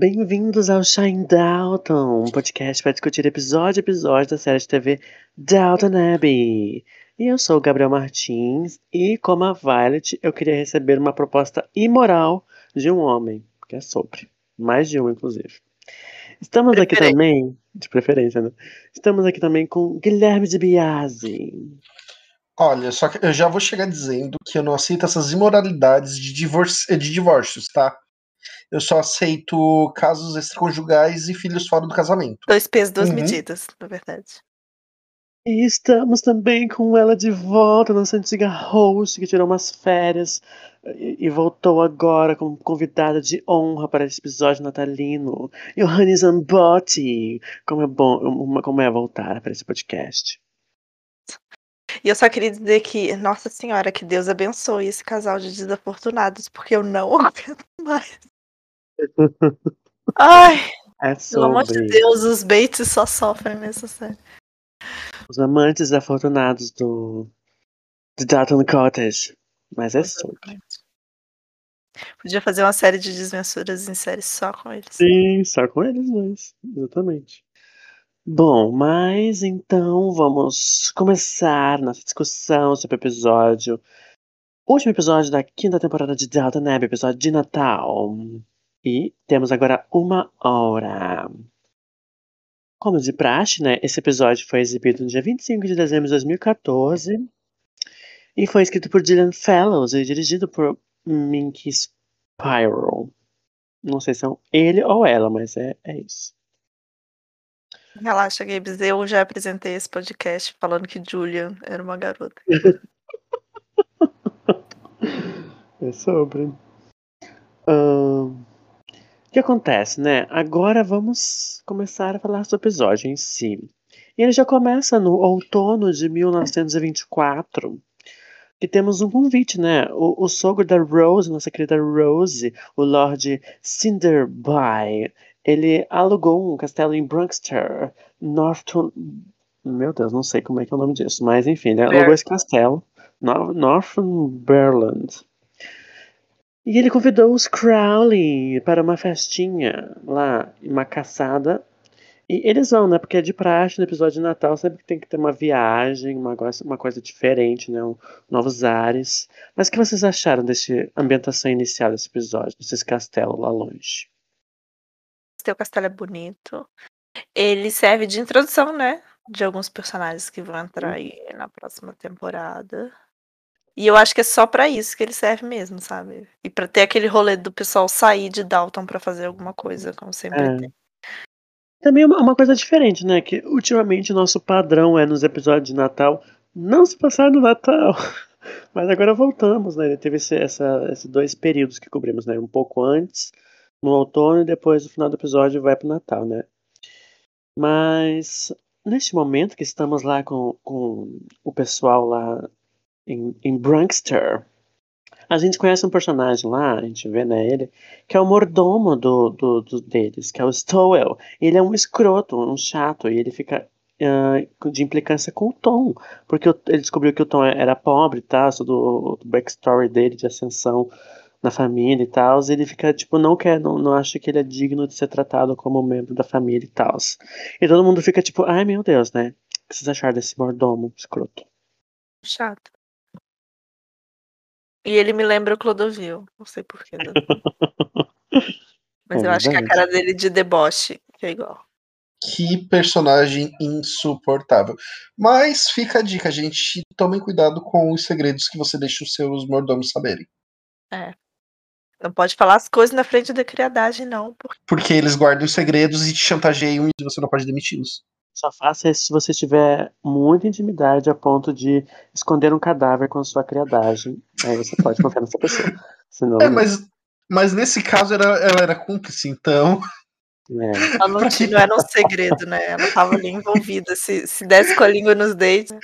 Bem-vindos ao Shine Dalton, um podcast para discutir episódio a episódio da série de TV Dalton Abbey. E eu sou o Gabriel Martins, e como a Violet, eu queria receber uma proposta imoral de um homem, que é sobre, mais de um, inclusive. Estamos aqui também, de preferência, né? Estamos aqui também com Guilherme de Biasi. Olha, só que eu já vou chegar dizendo que eu não aceito essas imoralidades de, divórcio, de divórcios, tá? Eu só aceito casos extraconjugais e filhos fora do casamento. Dois pesos, duas Uhum. medidas, na verdade. E estamos também com ela de volta, nossa antiga host, que tirou umas férias e, e voltou agora como convidada de honra para esse episódio natalino. Johanny Zambotti. Como é bom, uma- como é voltar para esse podcast. E eu só queria dizer que, nossa senhora, que Deus abençoe esse casal de desafortunados, porque eu não aguento mais. Ai, É pelo amor de sobre Deus, os Bates só sofrem nessa série. os amantes afortunados do de Dalton Cottage. Mas é sobre. Podia fazer uma série de desventuras em série só com eles. Sim, só com eles dois. Exatamente. Bom, mas então vamos começar nossa discussão sobre o episódio. Último episódio da quinta temporada de Delta Neb, episódio de Natal. E temos agora uma hora. Como de praxe, né? Esse episódio foi exibido no dia 25 de dezembro de 2014. E foi escrito por Dylan Fellows e dirigido por Minky Spiral. Não sei se é um ele ou ela, mas é, é isso. Relaxa, Gabes, eu já apresentei esse podcast falando que Julian era uma garota. É sobre. Ahn, o que acontece, né? Agora vamos começar a falar sobre o episódio em si. E ele já começa no outono de 1924. Que temos um convite, né? O, o sogro da Rose, nossa querida Rose, o Lord Cinderby, ele alugou um castelo em Brunkster, Northton. Meu Deus, não sei como é que é o nome disso, mas enfim, ele alugou esse castelo, Nor- Northumberland. E ele convidou os Crowley para uma festinha lá, uma caçada. E eles vão, né? Porque é de praxe no episódio de Natal, sempre que tem que ter uma viagem, uma coisa, uma coisa diferente, né? um- novos ares. Mas o que vocês acharam dessa ambientação inicial desse episódio, desses castelos lá longe? Teu castelo é bonito. Ele serve de introdução, né? De alguns personagens que vão entrar aí na próxima temporada. E eu acho que é só pra isso que ele serve mesmo, sabe? E pra ter aquele rolê do pessoal sair de Dalton pra fazer alguma coisa, como sempre É. tem. Também uma, uma coisa diferente, né? Que ultimamente o nosso padrão é nos episódios de Natal não se passar no Natal. Mas agora voltamos, né? Teve esse, essa, esses dois períodos que cobrimos, né? Um pouco antes, no outono, e depois no final do episódio vai pro Natal, né? Mas neste momento que estamos lá com, com o pessoal lá em, em Brunkster, a gente conhece um personagem lá, a gente vê né, ele, que é o mordomo do, do, do deles, que é o Stowell. Ele é um escroto, um chato, e ele fica ah, de implicância com o Tom, porque ele descobriu que o Tom era pobre e tal, do, do backstory dele, de ascensão na família e tal, ele fica, tipo, não quer, não, não acha que ele é digno de ser tratado como membro da família e tal. E todo mundo fica tipo, ai meu Deus, né? O que vocês acharam desse mordomo escroto? Chato. E ele me lembra o Clodovil. Não sei porquê. Mas É eu acho que a cara dele de deboche é igual. Que personagem insuportável. Mas fica a dica, gente. Tomem cuidado com os segredos que você deixa os seus mordomos saberem. Não pode falar as coisas na frente da criadagem, não. Porque Porque eles guardam os segredos e te chantageiam e você não pode demiti-los. Só faça isso se você tiver muita intimidade a ponto de esconder um cadáver com a sua criadagem. Aí você pode confiar nessa pessoa. Senão, É, mas, mas nesse caso era, ela era cúmplice, então. É. Ela não, tinha, não era um segredo, né? Ela tava ali envolvida. Se, se desse com a língua nos dentes.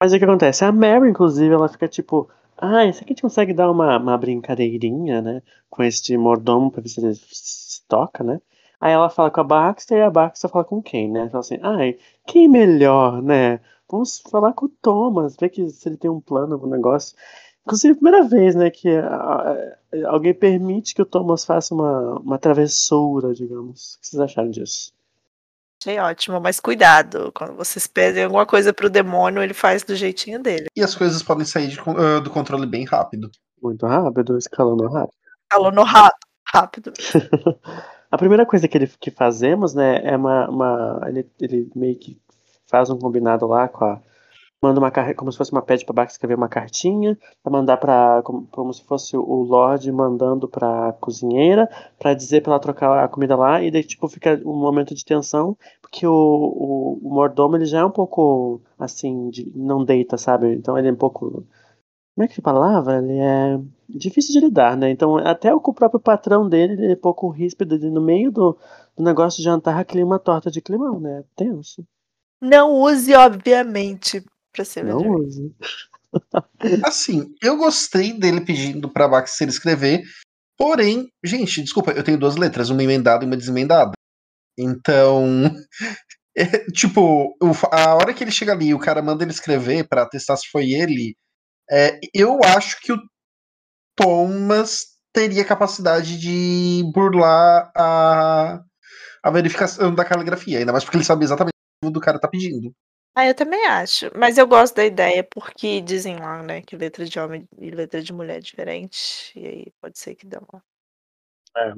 Mas o que acontece? A Mary, inclusive, ela fica tipo. Ah, isso aqui a gente consegue dar uma, uma brincadeirinha, né? Com este mordomo pra ver se ele se toca, né? Aí ela fala com a Baxter e a Baxter fala com quem, né? Fala assim, ai, quem melhor, né? Vamos falar com o Thomas, ver que, se ele tem um plano, algum negócio. Inclusive, a primeira vez, né, que a, a, alguém permite que o Thomas faça uma, uma travessura, digamos. O que vocês acharam disso? Achei ótimo, mas cuidado. Quando vocês pedem alguma coisa pro demônio, ele faz do jeitinho dele. E as coisas podem sair de, uh, do controle bem rápido. Muito rápido, escalando rápido. Escalando rápido. rápido. a primeira coisa que, ele, que fazemos, né, é uma. uma ele, ele meio que faz um combinado lá com a manda uma como se fosse uma pede para Bax escrever uma cartinha para mandar para como, como, se fosse o Lorde mandando para cozinheira para dizer para ela trocar a comida lá e daí tipo fica um momento de tensão porque o, o, o, mordomo ele já é um pouco assim de, não deita sabe então ele é um pouco como é que palavra ele é difícil de lidar né? Então até o, o próprio patrão dele ele é um pouco ríspido no meio do, do negócio de jantar aquele uma torta de climão né? Tenso. Não use, obviamente, pra ser Não use. Assim, eu gostei dele pedindo pra Baxter escrever, porém, gente, desculpa, eu tenho duas letras, uma emendada e uma desemendada. Então, é, tipo, a hora que ele chega ali e o cara manda ele escrever para testar se foi ele, é, eu acho que o Thomas teria capacidade de burlar a, a verificação da caligrafia, ainda mais porque ele sabe exatamente o que o cara tá pedindo. Ah, eu também acho. Mas eu gosto da ideia porque dizem lá, né, que letra de homem e letra de mulher é diferente. E aí pode ser que dê uma. É.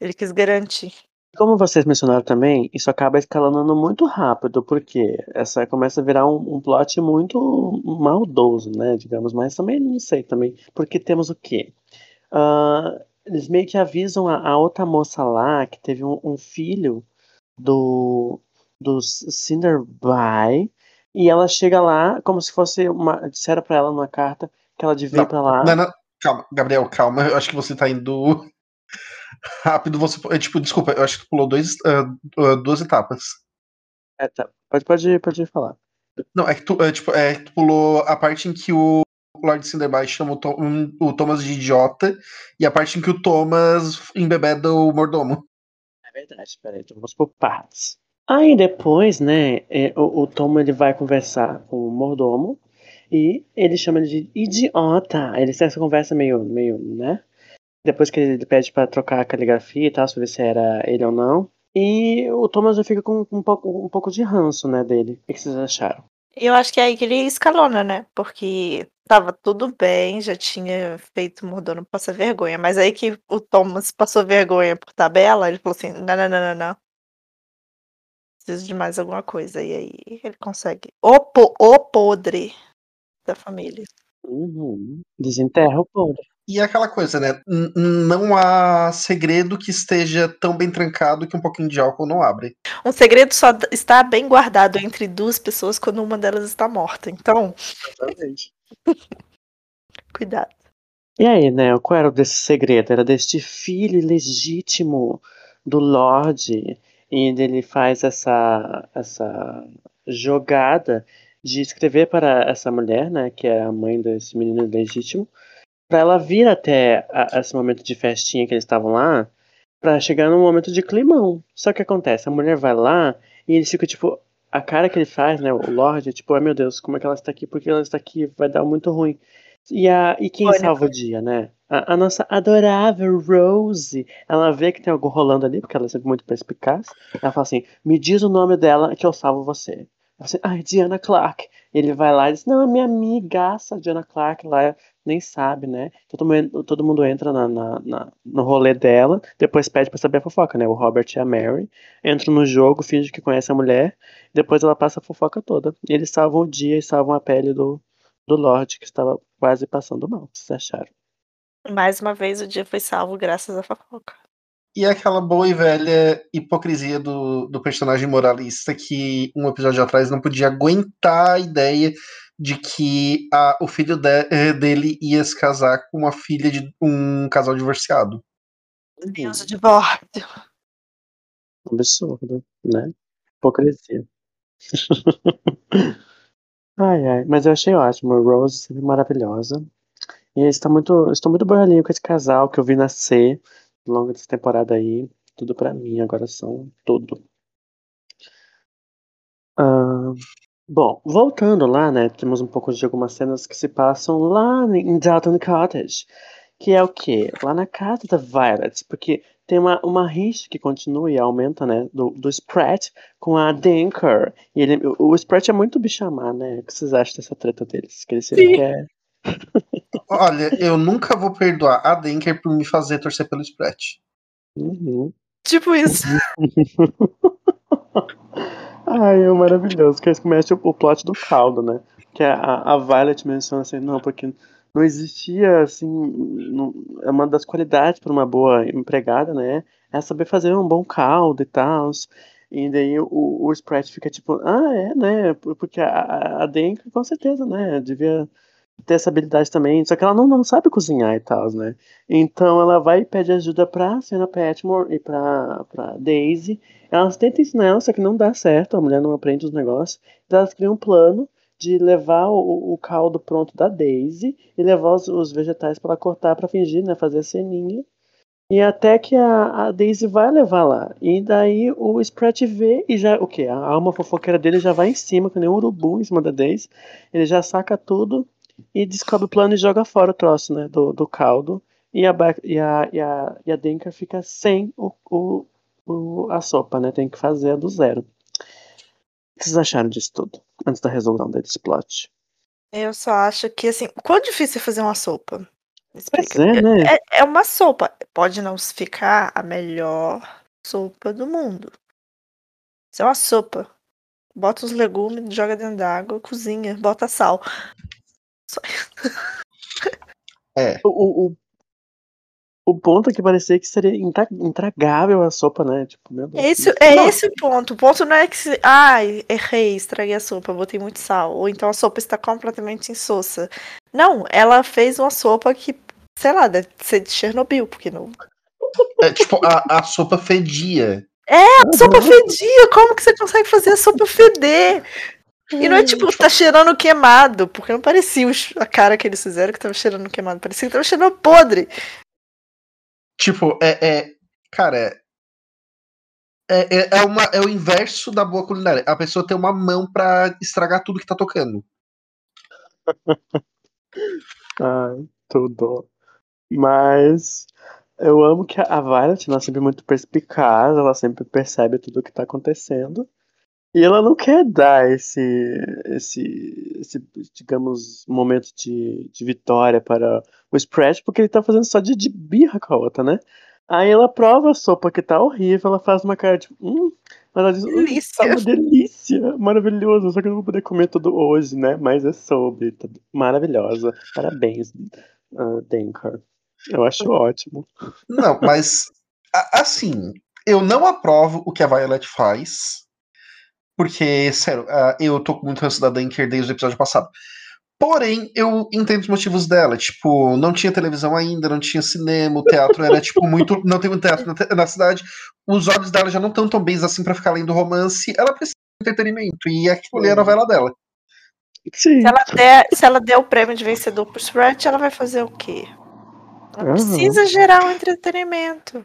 Ele quis garantir. Como vocês mencionaram também, isso acaba escalando muito rápido, porque essa começa a virar um, um plot muito maldoso, né? Digamos, mas também não sei também. Porque temos o quê? Uh, eles meio que avisam a, a outra moça lá que teve um, um filho do, do Cinderby. E ela chega lá como se fosse uma. Disseram pra ela numa carta que ela devia ir pra lá. Não, não, calma, Gabriel, calma. Eu acho que você tá indo rápido. Você, é, tipo, desculpa, eu acho que tu pulou dois, uh, duas etapas. É, tá. Pode, pode, pode falar. Não, é que tu, é, tipo, é, tu pulou a parte em que o Lord Cinderby chama o, Tom, um, o Thomas de idiota e a parte em que o Thomas embebeda o mordomo. É verdade, peraí, então vamos por partes. Aí depois, né, é, o, o Tom ele vai conversar com o mordomo e ele chama ele de idiota. Eles têm essa conversa meio, meio, né? Depois que ele pede para trocar a caligrafia e tal, saber se era ele ou não. E o Thomas já fica com um pouco, um pouco de ranço, né, dele. O que vocês acharam? Eu acho que é aí que ele escalona, né? Porque tava tudo bem, já tinha feito mordomo passar vergonha. Mas aí que o Thomas passou vergonha por tabela, ele falou assim: não, não, não, não, não preciso de mais alguma coisa. E aí ele consegue. O, po o podre da família. Uhum. Desenterra o podre. E é aquela coisa, né? N não há segredo que esteja tão bem trancado que um pouquinho de álcool não abre. Um segredo só está bem guardado entre duas pessoas quando uma delas está morta. Então. Exatamente. Cuidado. E aí, né? Qual era desse segredo? Era deste filho ilegítimo do Lorde e ele faz essa, essa jogada de escrever para essa mulher, né, que é a mãe desse menino legítimo, para ela vir até a, esse momento de festinha que eles estavam lá, para chegar num momento de climão. Só que acontece, a mulher vai lá e eles ficam tipo, a cara que ele faz, né, o Lorde, tipo, ai meu Deus, como é que ela está aqui? Porque ela está aqui, vai dar muito ruim. E, a, e quem Olha, salva o dia, né? A, a, nossa adorável Rose, ela vê que tem algo rolando ali, porque ela é sempre muito perspicaz. Ela fala assim: me diz o nome dela que eu salvo você. Ela assim, ai, Diana Clark. Ele vai lá e diz: não, é minha amigaça, Diana Clark, lá nem sabe, né? Todo mundo, todo mundo entra na, na, na, no rolê dela, depois pede pra saber a fofoca, né? O Robert e a Mary entram no jogo, finge que conhece a mulher, depois ela passa a fofoca toda. E eles salvam o dia e salvam a pele do, do Lorde, que estava quase passando mal. Vocês acharam? Mais uma vez o dia foi salvo graças à fofoca. E é aquela boa e velha hipocrisia do, do personagem moralista que um episódio atrás não podia aguentar a ideia de que a, o filho de, eh, dele ia se casar com uma filha de um casal divorciado. Deus, o divórcio. Absurdo, né? Hipocrisia. ai, ai, mas eu achei ótimo. Rose sempre maravilhosa. E está muito, estou muito boalinho com esse casal que eu vi nascer longo dessa temporada aí. Tudo pra mim, agora são tudo. Ah, bom, voltando lá, né? Temos um pouco de algumas cenas que se passam lá em Dalton Cottage. Que é o quê? Lá na casa da Violet. Porque tem uma, uma rixa que continua e aumenta, né? Do, do Spratt com a Denker. E ele, o, o Spratt é muito bichamar, né? O que vocês acham dessa treta deles? Que ele se Sim. quer. Olha, eu nunca vou perdoar a Denker por me fazer torcer pelo Sprat. Uhum. Tipo isso. Ai, é maravilhoso. Que eles começam o, o plot do caldo, né? Que a, a Violet menciona assim, não, porque não existia, assim, não, é uma das qualidades para uma boa empregada, né? É saber fazer um bom caldo e tal. E daí o, o Spratt fica tipo, ah, é, né? Porque a, a, a Denker, com certeza, né? Devia ter essa habilidade também, só que ela não, não sabe cozinhar e tal, né? Então ela vai e pede ajuda pra Senna Patmore e pra, pra Daisy. Elas tentam ensinar ela, só que não dá certo, a mulher não aprende os negócios. Então elas criam um plano de levar o, o caldo pronto da Daisy e levar os, os vegetais para cortar para fingir, né? Fazer a ceninha. E até que a, a Daisy vai levar lá. E daí o Spratt vê e já. O que? A alma fofoqueira dele já vai em cima, que nem um urubu em cima da Daisy. Ele já saca tudo e descobre o plano e joga fora o troço, né? Do, do caldo. E a, e a, e a, e a Denka fica sem o, o, o, a sopa, né? Tem que fazer do zero. O que vocês acharam disso tudo? Antes da resolução desse plot. Eu só acho que, assim, quão difícil é fazer uma sopa? Explica. é, né? É, é uma sopa. Pode não ficar a melhor sopa do mundo. Isso é uma sopa. Bota os legumes, joga dentro d'água, cozinha, bota sal. Só- É. O, o, o, ponto é que parecia que seria intra- intragável a sopa, né? Tipo, meu Deus. É esse, é Não. esse o ponto. O ponto não é que se. Ai, errei, estraguei a sopa, botei muito sal. Ou então a sopa está completamente insossa. Não, ela fez uma sopa que, sei lá, deve ser de Chernobyl, porque não. É, tipo, a, a sopa fedia. A sopa fedia! Como que você consegue fazer a sopa feder? E não é tipo, tá cheirando queimado, porque não parecia a cara que eles fizeram que tava cheirando queimado, parecia que tava cheirando podre. Tipo, é. é cara, é, é, é, uma, é o inverso da boa culinária. A pessoa tem uma mão pra estragar tudo que tá tocando. Ai, tudo. Mas eu amo que a Violet, ela é sempre muito perspicaz, ela sempre percebe tudo o que tá acontecendo. E ela não quer dar esse, esse, esse digamos, momento de, de vitória para o Spratt, porque ele tá fazendo só de, de birra com a outra, né? Aí ela prova a sopa que tá horrível, ela faz uma cara de. Hum, mas ela diz, hum, tá Delícia. uma delícia, maravilhoso, só que eu não vou poder comer tudo hoje, né? Mas é sobre, tá maravilhosa. Parabéns, uh, Denker. Eu acho ótimo. Não, mas. assim, eu não aprovo o que a Violet faz. Porque, sério, ah, eu tô com muito ranço da Dunker desde o episódio passado. Porém, eu entendo os motivos dela. Tipo, não tinha televisão ainda, não tinha cinema, o teatro era, tipo, muito. Não tem muito teatro na, te- na cidade. Os olhos dela já não estão tão bens assim pra ficar lendo romance. Ela precisa de entretenimento. E aquilo ali é a novela dela. Sim. Se ela der, se ela der o prêmio de vencedor pro Sprat, ela vai fazer o quê? Ela Aham. precisa gerar um entretenimento.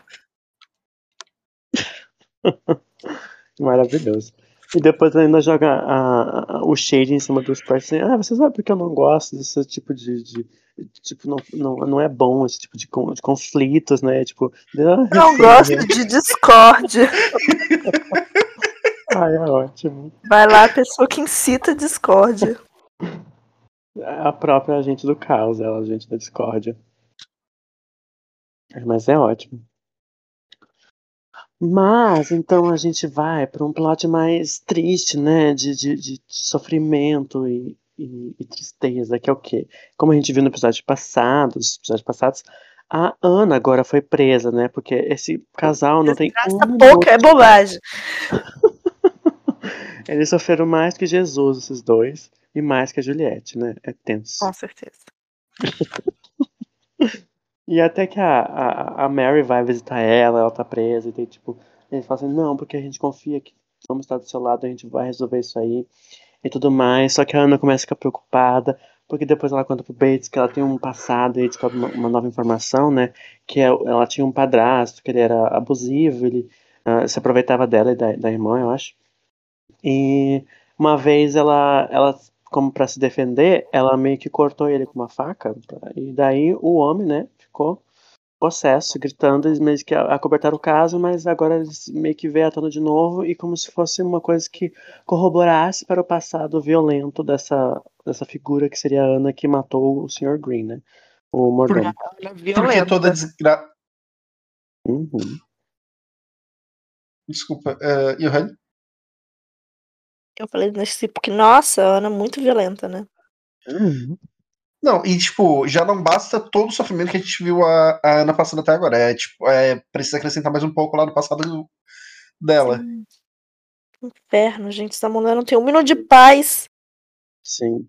Maravilhoso. E depois ainda joga a- a- o shade em cima dos assim, ah, você sabe porque eu não gosto desse tipo de. de- tipo, não, não, não é bom esse tipo de, de conflitos, né? Tipo, ah, Não gosto de discórdia. Ai, é ótimo. Vai lá a pessoa que incita discórdia. A própria agente do caos, ela, a agente da discórdia. Mas é ótimo. Mas, então a gente vai para um plot mais triste, né? De, de, de sofrimento e, e, e tristeza, que é o quê? Como a gente viu no episódio passado, nos episódios passados, a Ana agora foi presa, né? Porque esse casal não tem um pouca é bobagem. Eles sofreram mais que Jesus, esses dois, e mais que a Juliette, né? É tenso. Com certeza. E até que a, a, a Mary vai visitar ela, ela tá presa, e tem tipo. Ele fala assim, não, porque a gente confia que vamos estar do seu lado, a gente vai resolver isso aí e tudo mais. Só que a Ana começa a ficar preocupada, porque depois ela conta pro Bates que ela tem um passado e descobre uma, uma nova informação, né? Que é, ela tinha um padrasto, que ele era abusivo, ele uh, se aproveitava dela e da, da irmã, eu acho. E uma vez ela, ela como para se defender, ela meio que cortou ele com uma faca. E daí o homem, né, ficou possesso, gritando, eles meio que acobertaram o caso, mas agora eles meio que veem à tona de novo e como se fosse uma coisa que corroborasse para o passado violento dessa, dessa figura que seria a Ana que matou o Sr. Green, né? O mordomo. Porque, porque toda desgraça. Uhum. Desculpa, uh, Johan? Eu falei nesse porque, nossa, a Ana é muito violenta, né? Uhum. Não, e tipo, já não basta todo o sofrimento que a gente viu a, a Ana passando até agora. É tipo, é, precisa acrescentar mais um pouco lá no passado dela. Sim. Inferno, gente. Essa mulher não tem um minuto de paz. Sim.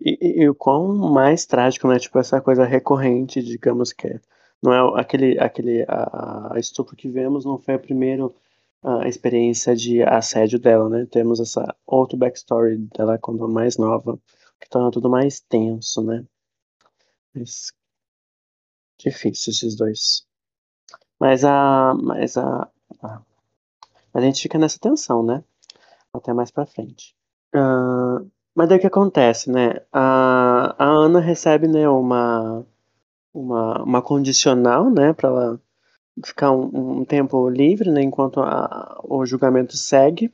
E, e, e, o quão mais trágico, né? Tipo, essa coisa recorrente, digamos que é. Não é aquele, aquele a, a estupro que vemos, não foi a primeira a experiência de assédio dela, né? Temos essa outro backstory dela quando mais nova, que torna tudo mais tenso, né? Mas difícil esses dois. Mas a, mas a, a, a gente fica nessa tensão, né? Até mais pra frente. Uh, mas daí o que acontece, né? A, a Ana recebe, né, uma, uma, uma condicional, né, para ela ficar um, um, tempo livre, né, enquanto a, o julgamento segue.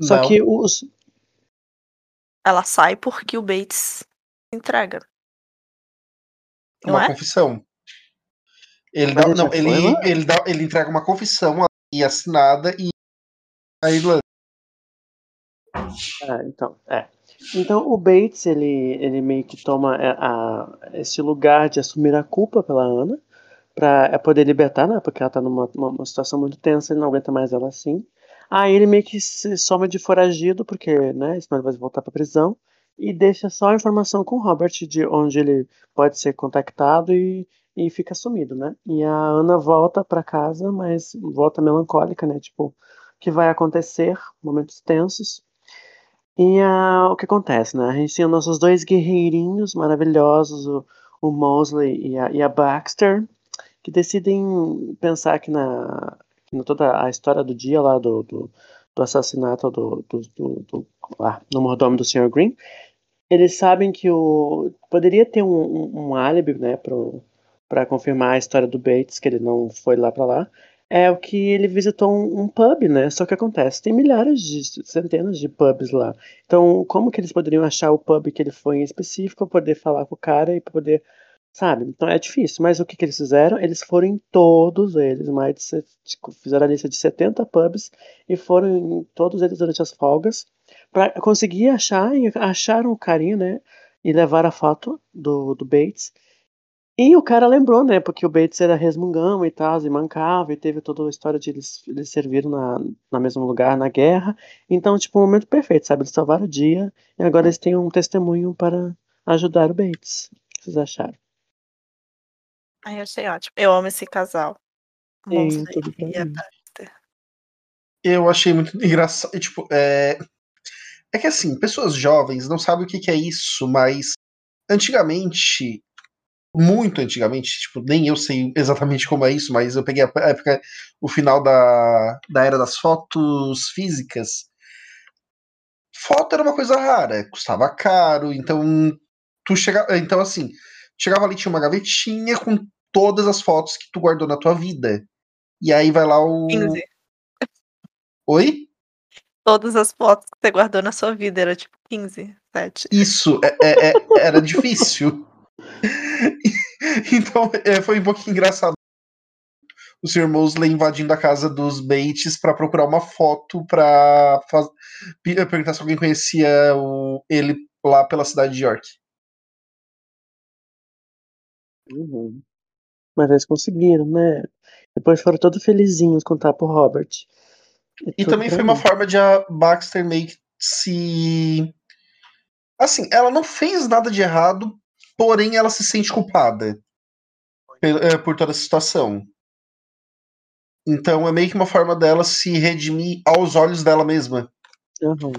Só Não. que os, Ela sai porque o Bates entrega. Não uma é? confissão. Ele dá, ele não, ele, lá? ele, dá, ele entrega uma confissão e assinada e a Irlanda. Ah, então, é. Então o Bates, ele, ele meio que toma é, a, esse lugar de assumir a culpa pela Ana pra poder libertar, né? Porque ela tá numa uma, uma situação muito tensa, ele não aguenta mais ela assim. Aí ele meio que se soma de foragido, porque, né, senão ele vai voltar pra prisão, e deixa só a informação com o Robert de onde ele pode ser contactado e, e fica sumido, né? E a Ana volta pra casa, mas volta melancólica, né? Tipo, o que vai acontecer, momentos tensos. E ah, o que acontece, né? A gente tem os nossos dois guerreirinhos maravilhosos, o, o Mosley e a, e a Baxter, que decidem pensar que na toda a história do dia lá do, do, do assassinato do, do, do, do, lá, no mordomo do Sr. Green, eles sabem que o poderia ter um, um, um álibi, né, para confirmar a história do Bates, que ele não foi lá para lá, é o que ele visitou um, um pub, né? Só que acontece, tem milhares de centenas de pubs lá. Então, como que eles poderiam achar o pub que ele foi em específico, poder falar com o cara e poder, sabe? Então é difícil. Mas o que que eles fizeram? Eles foram em todos eles, mais de, tipo, fizeram a lista de 70 pubs e foram em todos eles durante as folgas pra conseguir achar e acharam o carinha, né? E levaram a foto do, do Bates. E o cara lembrou, né? Porque o Bates era resmungão e tal, e mancava, e teve toda a história de eles, eles serviram na, na mesmo lugar na guerra. Então, tipo, um momento perfeito, sabe? Eles salvaram o dia e agora eles têm um testemunho para ajudar o Bates. O que vocês acharam? Ai, eu achei ótimo. Eu amo esse casal. Sim, tudo e a. Baxter. Eu achei muito engraçado. Tipo, é... é que assim, pessoas jovens não sabem o que, que é isso, mas antigamente, muito antigamente, tipo, nem eu sei exatamente como é isso, mas eu peguei a época, o final da, da era das fotos físicas. Foto era uma coisa rara, custava caro, então tu chegava, então assim, chegava ali tinha uma gavetinha com todas as fotos que tu guardou na tua vida. E aí vai lá o 15. Oi? Todas as fotos que você guardou na sua vida era tipo 15, 7. Isso, é- é- é- era difícil. então é, foi um pouquinho engraçado. O Sr. Mosley invadindo a casa dos Bates para procurar uma foto para perguntar se alguém conhecia o- ele lá pela cidade de York. Uhum. Mas eles conseguiram, né? Depois foram todos felizinhos contar pro Robert. E tudo também foi uma forma de a Baxter meio que se. Assim, ela não fez nada de errado, porém ela se sente culpada por, eh, por toda a situação. Então é meio que uma forma dela se redimir aos olhos dela mesma. Uhum.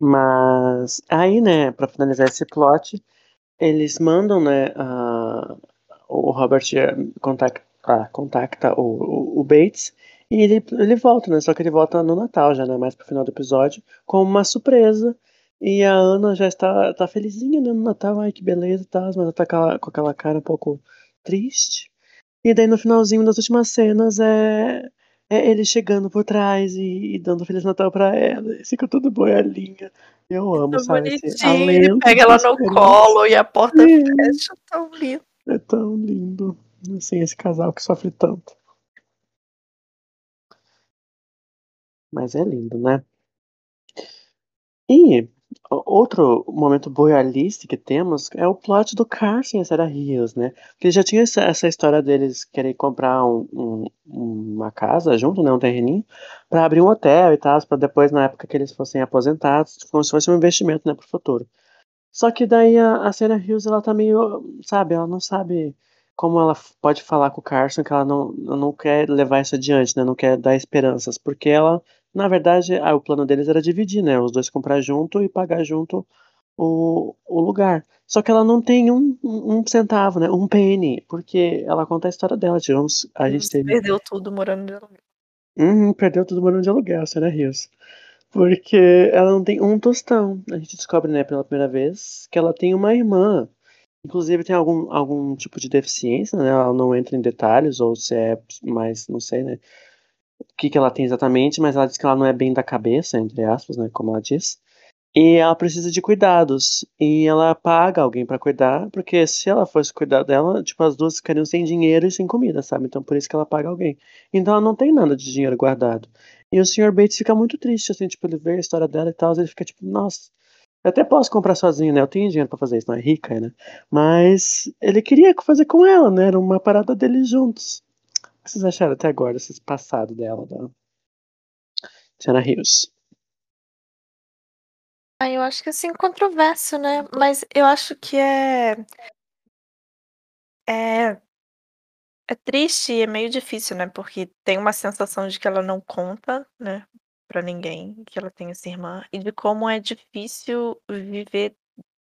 Mas aí, né, pra finalizar esse plot, eles mandam, né, o Robert eh, contacta, ah, contacta o, o- o Bates e ele, ele volta, né? Só que ele volta no Natal já, né? Mais pro final do episódio, como uma surpresa. E a Ana já está tá felizinha, né, no Natal, ai que beleza e tal, mas ela tá com aquela, com aquela cara um pouco triste. E daí no finalzinho das últimas cenas é, é ele chegando por trás e, e dando Feliz Natal pra ela. E fica tudo boiolinha. Eu amo, Tão sabe? Esse alento pega ela no colo e a porta Sim. fecha, tão lindo. É tão lindo. Assim, esse casal que sofre tanto. Mas é lindo, né? E outro momento boialista que temos é o plot do Carson e a Sarah Rios, né? Porque já tinha essa, essa história deles querer comprar um- um- uma casa junto, né? Um terreninho, pra abrir um hotel e tal, pra depois, na época que eles fossem aposentados, como se fosse um investimento, né, pro futuro. Só que daí a, a Sarah Hills, ela tá meio, sabe, ela não sabe como ela pode falar com o Carson que ela não, não quer levar isso adiante, né? Não quer dar esperanças, porque ela, na verdade, ah, o plano deles era dividir, né? Os dois comprar junto e pagar junto o, o lugar. Só que ela não tem um, um centavo, né? Um penny, porque ela conta a história dela. Tivemos, a gente teve Perdeu tudo morando de aluguel. Uhum, perdeu tudo morando de aluguel, Sarah Hills. Porque ela não tem um tostão. A gente descobre, né, pela primeira vez, que ela tem uma irmã. Inclusive tem algum, algum tipo de deficiência, né? Ela não entra em detalhes, ou se é mais, não sei, né? O que, que ela tem exatamente, mas ela diz que ela não é bem da cabeça, entre aspas, né? Como ela diz. E ela precisa de cuidados. E ela paga alguém pra cuidar, porque se ela fosse cuidar dela, tipo, as duas ficariam sem dinheiro e sem comida, sabe? Então por isso que ela paga alguém. Então ela não tem nada de dinheiro guardado. E o Sr. Bates fica muito triste, assim, tipo, ele vê a história dela e tal, ele fica tipo, nossa, eu até posso comprar sozinho, né? Eu tenho dinheiro pra fazer isso, não é rica, né? Mas ele queria fazer com ela, né? Era uma parada deles juntos. O que vocês acharam até agora, esse passado dela, da Tiana Rios? Ah, eu acho que assim, controverso, né? Mas eu acho que é. É. É triste e é meio difícil, né? Porque tem uma sensação de que ela não conta, né? Pra ninguém, que ela tem essa irmã. E de como é difícil viver,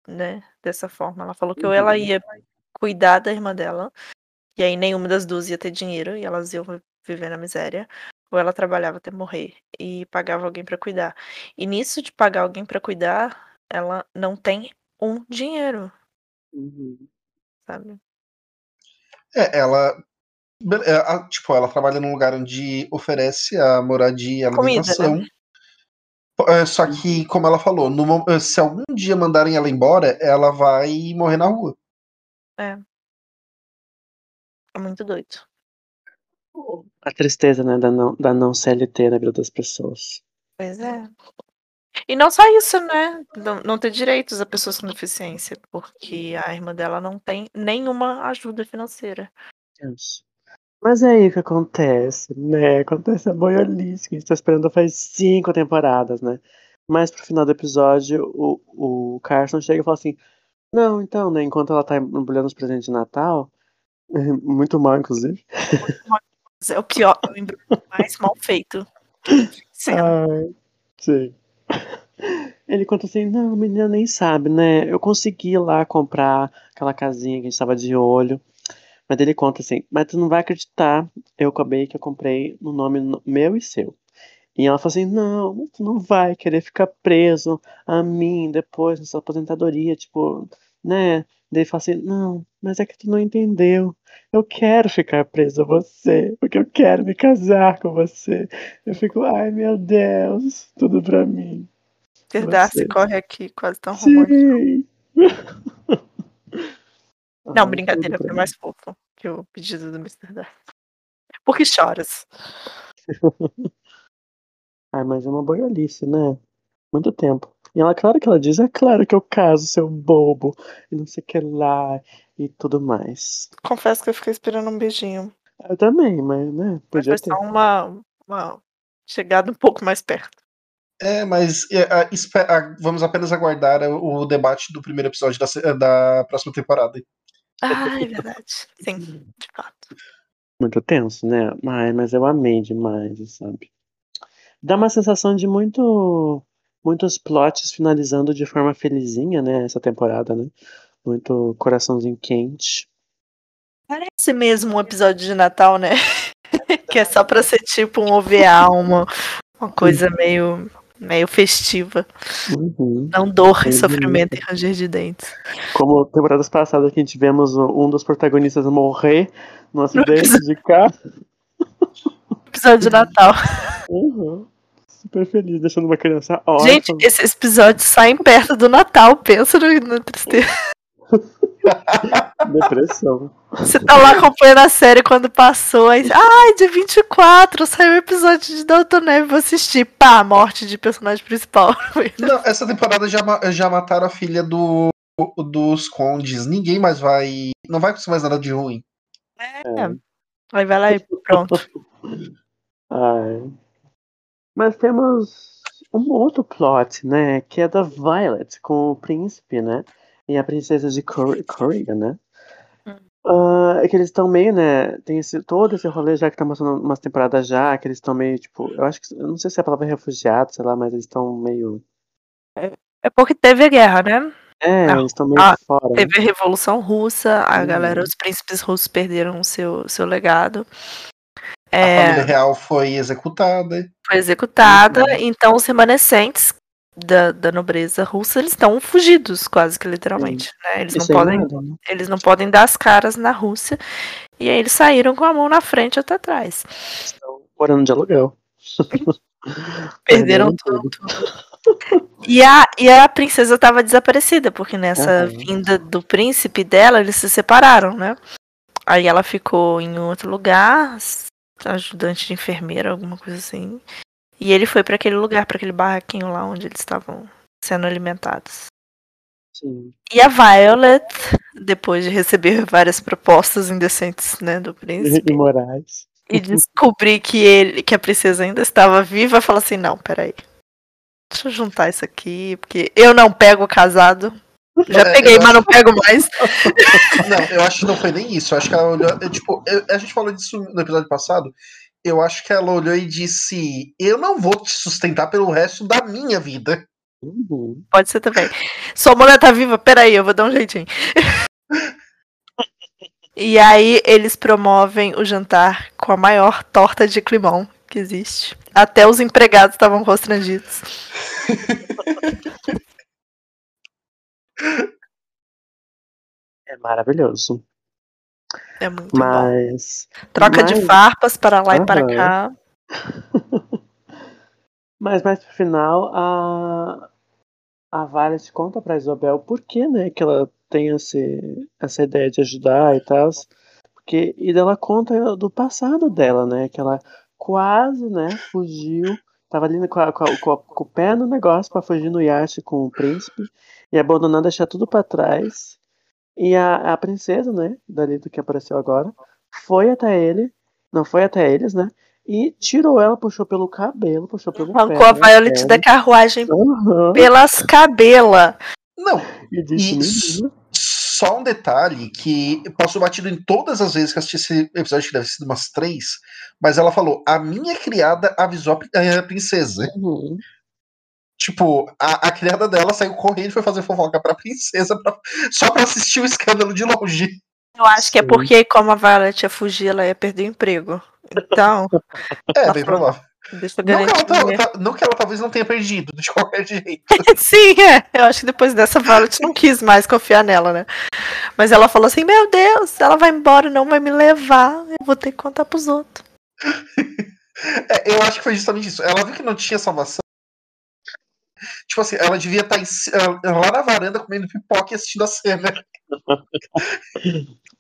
né? Dessa forma. Ela falou que ou ela Uhum. ia cuidar da irmã dela, e aí nenhuma das duas ia ter dinheiro, e elas iam viver na miséria. Ou ela trabalhava até morrer e pagava alguém pra cuidar. E nisso de pagar alguém pra cuidar, ela não tem um dinheiro, Uhum. sabe? É, ela. é, tipo, ela trabalha num lugar onde oferece a moradia e a Comida, alimentação. né? É, Só que, como ela falou, no se algum dia mandarem ela embora, ela vai morrer na rua. É. É muito doido. A tristeza, né, da não, da não CLT na vida das pessoas. Pois é. E não só isso, né? Não, não ter direitos a pessoas com deficiência, porque a irmã dela não tem nenhuma ajuda financeira. Deus. Mas é aí que acontece, né? Acontece a boiolice que a gente tá esperando faz cinco temporadas, né? Mas pro final do episódio, o, o Carson chega e fala assim: Não, então, né? Enquanto ela tá embrulhando os presentes de Natal, muito mal, inclusive. Mas É o pior, é o embrulho mais mal feito. Ai, sim. Ele conta assim, não, a menina nem sabe, né? Eu consegui lá comprar aquela casinha que a gente tava de olho. Mas ele conta assim, mas tu não vai acreditar, eu acabei que eu comprei no nome no- meu e seu. E ela fala assim, não, tu não vai querer ficar preso a mim depois nessa aposentadoria, tipo, né? Daí fala assim, não, mas é que tu não entendeu. Eu quero ficar preso a você, porque eu quero me casar com você. Eu fico, ai meu Deus, tudo pra mim. Verdade, corre aqui, quase tão romântico. Não, Ai, brincadeira, foi mais fofo que o pedido do Mr. Darcy. Por que choras? Ai, mas é uma boiolice, né? Muito tempo. E ela, claro que ela diz, é claro que eu caso, seu bobo, e não sei o que lá, e tudo mais. Confesso que eu fiquei esperando um beijinho. Eu também, mas, né, Mas podia foi ter. só uma, uma chegada um pouco mais perto. É, mas é, a- espe- a- vamos apenas aguardar o, debate do primeiro episódio da, se- da próxima temporada. Ah, é verdade. Sim, de fato. Muito tenso, né? Mas, mas eu amei demais, sabe? Dá uma sensação de muito muitos plots finalizando de forma felizinha, né? Essa temporada, né? Muito coraçãozinho quente. Parece mesmo um episódio de Natal, né? que é só pra ser tipo um OVA, uma, uma coisa meio, meio festiva. Uhum. Não dor e Uhum. sofrimento e ranger de dentes. Como temporadas passadas que a gente tivemos um dos protagonistas morrer no acidente de carro. Episódio de Natal. Uhum. Super feliz, deixando uma criança órfã. Gente, esses episódios saem perto do Natal. Pensa no- na tristeza. Depressão. Você tá lá acompanhando a série quando passou. Aí, ai, dia 24 saiu o episódio de Dalton Neve. Vou assistir. Pá, morte de personagem principal. Não, essa temporada já, já mataram a filha do, dos condes. Ninguém mais vai. Não vai acontecer mais nada de ruim. É. Aí vai lá e pronto. Ai. Mas temos um outro plot, né? Que é da Violet com o príncipe, né? E a princesa de Cor- Corrigan, né? Hum. Ah, é que eles estão meio, né? Tem esse, todo esse rolê já que tá mostrando umas temporadas já, que eles estão meio, tipo, eu acho que. Eu não sei se é a palavra refugiado, sei lá, mas eles estão meio. É porque teve a guerra, né? É, Não. eles estão meio Ah, fora. né? Teve a Revolução Russa, a Uhum. galera, os príncipes russos perderam o seu, seu legado. A É, família real foi executada. foi executada, Uhum. então os remanescentes da, da nobreza russa, eles estão fugidos, quase que literalmente. Né? Eles, não Isso podem, nada, né? eles não podem dar as caras na Rússia. E aí eles saíram com a mão na frente e outra atrás. Estão morando de aluguel. Perderam tudo. E a, e a princesa estava desaparecida, porque nessa Aham. vinda do príncipe dela, eles se separaram, né? Aí ela ficou em outro lugar, ajudante de enfermeira, alguma coisa assim. E ele foi para aquele lugar, para aquele barraquinho lá onde eles estavam sendo alimentados. Sim. E a Violet, depois de receber várias propostas indecentes, né, do príncipe, E Moraes. e descobrir que ele, que a princesa ainda estava viva, fala assim, não, peraí. Deixa eu juntar isso aqui, porque eu não pego casado. Já É, peguei, mas não pego mais. Não, eu acho que não foi nem isso. Eu acho que ela olhou. eu, tipo, eu- a gente falou disso no episódio passado. Eu acho que ela olhou e disse: Eu não vou te sustentar pelo resto da minha vida. Uhum. Pode ser também. Sua mulher tá viva? Peraí, eu vou dar um jeitinho. E aí eles promovem o jantar com a maior torta de climão que existe. Até os empregados estavam constrangidos. É maravilhoso. É muito bom. Mas. Troca de mas- farpas para lá e para cá. Mas mais pro final, a. A Violet conta pra Isabel por que, né, que ela tem esse, essa ideia de ajudar e tal. Porque, e ela conta do passado dela, né? Que ela quase, né, fugiu. Tava ali com, a- com, a- com a- com o pé no negócio pra fugir no iate com o príncipe. E abandonar, deixar tudo pra trás. E a, a princesa, né, dali do que apareceu agora, foi até ele. Não foi até eles, né? E tirou ela, puxou pelo cabelo, puxou pelo pé. Arrancou a né, Violet da carruagem Aham. pelas cabelas. Não, E disse, Isso. "Menina, só um detalhe que passou batido em todas as vezes que assisti esse episódio, que deve ter sido umas três. Mas ela falou: A minha criada avisou a pri- a princesa. uhum. Tipo, a, a criada dela saiu correndo e foi fazer fofoca pra princesa pra- só pra assistir o escândalo de longe. Eu acho que é porque, como a Violet ia fugir, ela ia perder o emprego. Então, É, bem provável. Deixa eu Não que, ela, garantir. ta- ta- não que ela talvez não tenha perdido, de qualquer jeito. Sim, é. Eu acho que depois dessa Violet não quis mais confiar nela, né? Mas ela falou assim: Meu Deus, ela vai embora, não vai me levar. Eu vou ter que contar pros outros. É, eu acho que foi justamente isso. Ela viu que não tinha salvação. Tipo assim, ela devia estar em ci- ela- lá na varanda comendo pipoca e assistindo a cena.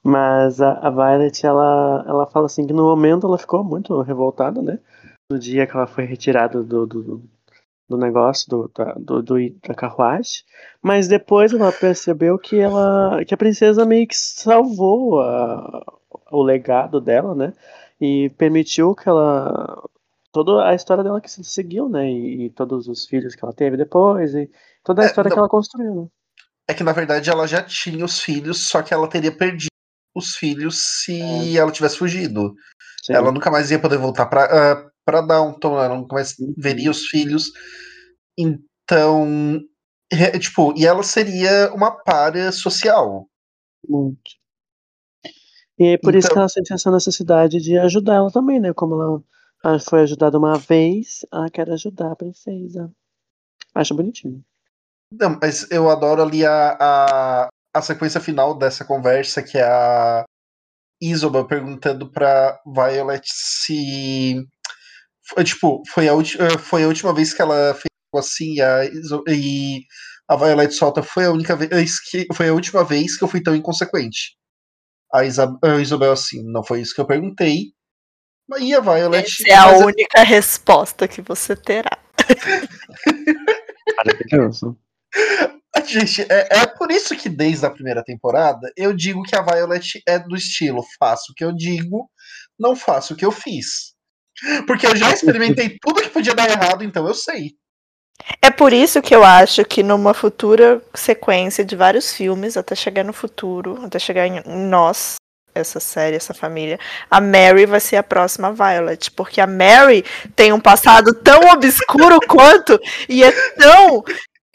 Mas a, a Violet, ela, ela fala assim que no momento ela ficou muito revoltada, né? No dia que ela foi retirada do, do, do negócio, do, da, do, do- da carruagem. Mas depois ela percebeu que ela que a princesa meio que salvou a, o legado dela, né? E permitiu que ela. Toda a história dela que se seguiu, né? E, e todos os filhos que ela teve depois, e toda a É, história não. que ela construiu, né? É que na verdade ela já tinha os filhos, só que ela teria perdido os filhos se ela tivesse fugido. Sim. Ela nunca mais ia poder voltar pra, uh, pra Downton, ela mais Uhum. veria os filhos. Então, é, tipo, e ela seria uma párea social. Muito. E aí, por isso Então- que ela sente essa necessidade de ajudar ela também, né? Como ela ah, foi ajudada uma vez, ela quer ajudar a princesa. Acho bonitinho. Não, mas eu adoro ali a, a, a sequência final dessa conversa, que é a Isoba perguntando pra Violet se. Foi, tipo, foi a, eh, foi a última vez que ela fez algo assim e a, e a Violet solta. Foi a única vez que. Foi a última vez que eu fui tão inconsequente. A, Isa, a Isabel assim, não foi isso que eu perguntei. E a Violet. Essa é a mas- única resposta que você terá. Maravilhoso. Gente, é, é por isso que desde a primeira temporada eu digo que a Violet é do estilo faço o que eu digo, não faço o que eu fiz. Porque eu já experimentei tudo que podia dar errado, então eu sei. É por isso que eu acho que numa futura sequência de vários filmes, até chegar no futuro, até chegar em nós, essa série, essa família, a Mary vai ser a próxima Violet. Porque a Mary tem um passado tão obscuro quanto e é tão.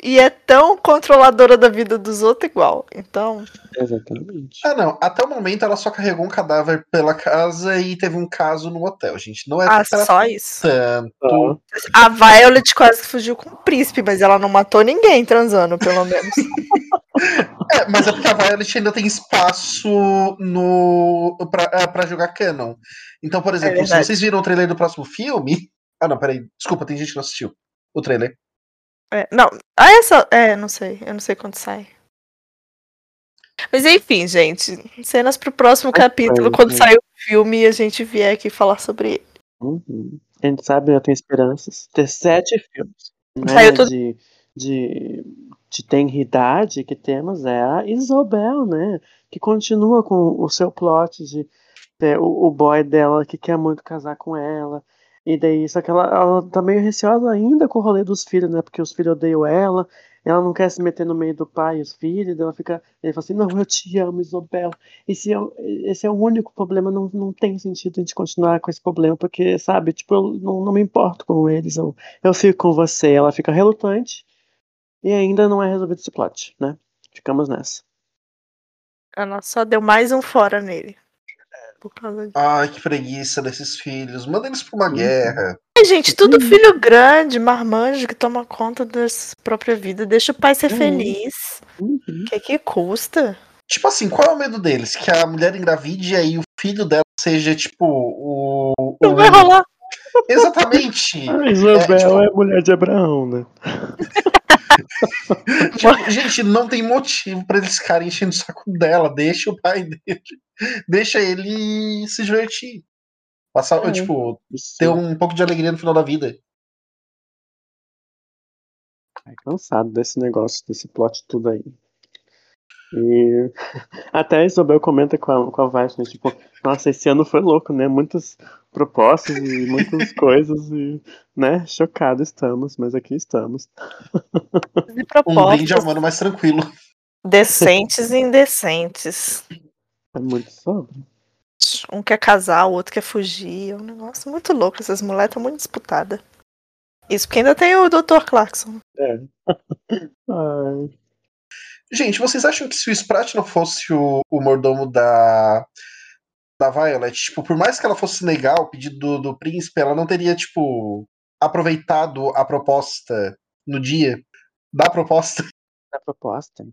E é tão controladora da vida dos outros igual. Então, Exatamente. Ah, não. Até o momento ela só carregou um cadáver pela casa e teve um caso no hotel, gente. Não é ah, só isso. tanto. A Violet quase que fugiu com o príncipe, mas ela não matou ninguém transando, pelo menos. É, mas é porque a Violet ainda tem espaço no pra, ah, pra jogar canon. Então, por exemplo, se É verdade. vocês viram o trailer do próximo filme. Ah, não, peraí. Desculpa, tem gente que não assistiu o trailer. É, não, ah, essa. É, não sei. Eu não sei quando sai. Mas enfim, gente. Cenas pro próximo capítulo, foi, quando né? sair o filme e a gente vier aqui falar sobre ele. Uhum. A gente sabe, eu tenho esperanças. Ter sete filmes. Né, Saiu tudo- de, de, de tenridade que temos é a Isobel, né? Que continua com o seu plot de o boy dela que quer muito casar com ela. E daí, só que ela, ela tá meio receosa ainda com o rolê dos filhos, né? Porque os filhos odeiam ela. Ela não quer se meter no meio do pai e os filhos. Ela fica. Ele fala assim: Não, eu te amo, Isobel. Esse é, esse é o único problema. Não, não tem sentido a gente continuar com esse problema. Porque, sabe, tipo, eu não, não me importo com eles. Eu, eu fico com você. Ela fica relutante. E ainda não é resolvido esse plot, né? Ficamos nessa. Ela só deu mais um fora nele. Por causa disso. Ai, que preguiça desses filhos. Manda eles pra uma Uhum. guerra. Ai, gente, tudo filho grande, marmanjo, que toma conta da sua própria vida. Deixa o pai ser Uhum. feliz. Uhum. O que que custa? Tipo assim, qual é o medo deles? Que a mulher engravide e aí o filho dela seja, tipo, o. o- Não vai rolar. Exatamente. A Isabel tipo- é, mulher de Abraão, né? Tipo, gente, não tem motivo pra eles ficarem enchendo o saco dela. Deixa o pai dele. Deixa ele se divertir. Passar, É. tipo, ter um pouco de alegria no final da vida. Ai, cansado desse negócio, desse plot tudo aí. E até a Isabel comenta com a, com a Vashna, tipo, nossa, esse ano foi louco, né? Muitas propostas e muitas coisas, e, né? Chocado estamos, mas aqui estamos. De Um propostas brinde ao mano mais tranquilo. decentes e indecentes. É muito sobre. Um quer casar, o outro quer fugir. É um negócio muito louco. Essas mulheres estão muito disputadas. Isso porque ainda tem o Dr. Clarkson. É. Ai, Gente, vocês acham que se o Sprat não fosse o, o mordomo da, da Violet, tipo, por mais que ela fosse negar o pedido do, do príncipe, ela não teria, tipo, aproveitado a proposta no dia da proposta? a proposta.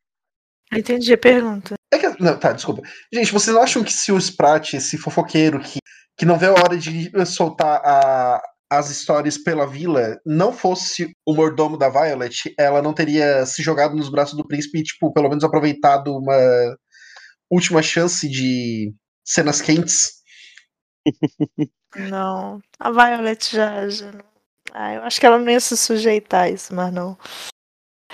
Entendi a pergunta. É que, não, tá, desculpa. Gente, vocês não acham que se o Sprat, esse fofoqueiro que, que não vê a hora de soltar a, as histórias pela vila, não fosse o mordomo da Violet, ela não teria se jogado nos braços do príncipe e, tipo, pelo menos aproveitado uma última chance de cenas quentes? Não. A Violet já. já não... Ah, eu acho que ela não ia se sujeitar a isso, mas não.